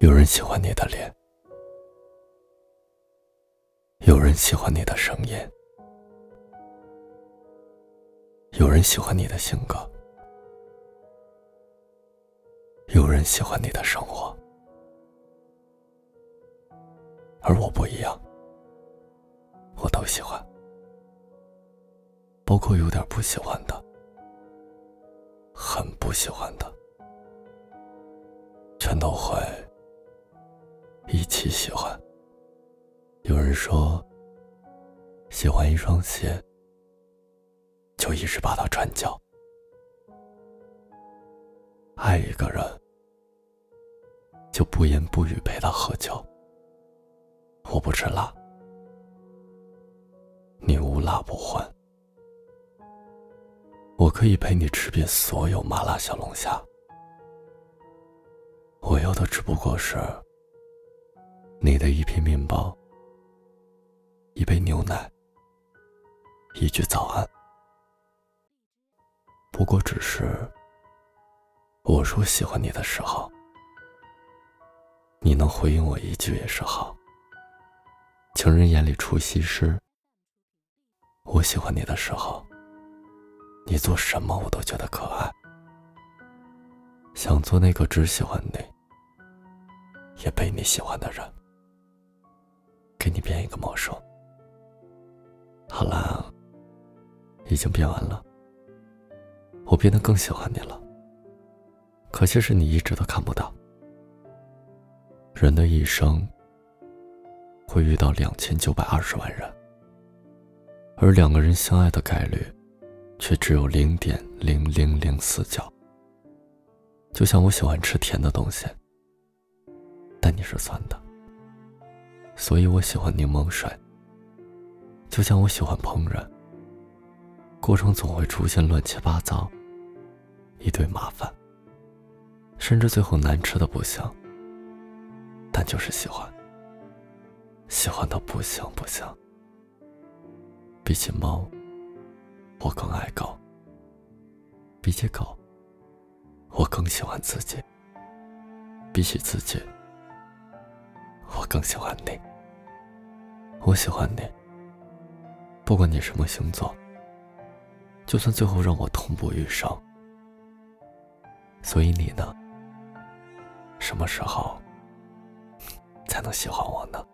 有人喜欢你的脸，有人喜欢你的声音，有人喜欢你的性格，有人喜欢你的生活，而我不一样，我都喜欢，包括有点不喜欢的，很不喜欢的，全都会。一起喜欢。有人说，喜欢一双鞋，就一直把它穿脚；爱一个人，就不言不语陪他喝酒。我不吃辣，你无辣不欢。我可以陪你吃遍所有麻辣小龙虾，我要的只不过是。你的一片面包，一杯牛奶，一句早安，不过只是我说喜欢你的时候，你能回应我一句也是好。情人眼里出西施，我喜欢你的时候，你做什么我都觉得可爱，想做那个只喜欢你，也被你喜欢的人。给你变一个魔术。好啦，已经变完了。我变得更喜欢你了。可惜是你一直都看不到。人的一生会遇到两千九百二十万人，而两个人相爱的概率却只有零点零零零四角。就像我喜欢吃甜的东西，但你是酸的。所以我喜欢柠檬水。就像我喜欢烹饪，过程总会出现乱七八糟，一堆麻烦，甚至最后难吃的不行。但就是喜欢，喜欢到不行不行。比起猫，我更爱狗；比起狗，我更喜欢自己；比起自己。我更喜欢你，我喜欢你。不管你什么星座，就算最后让我痛不欲生。所以你呢？什么时候才能喜欢我呢？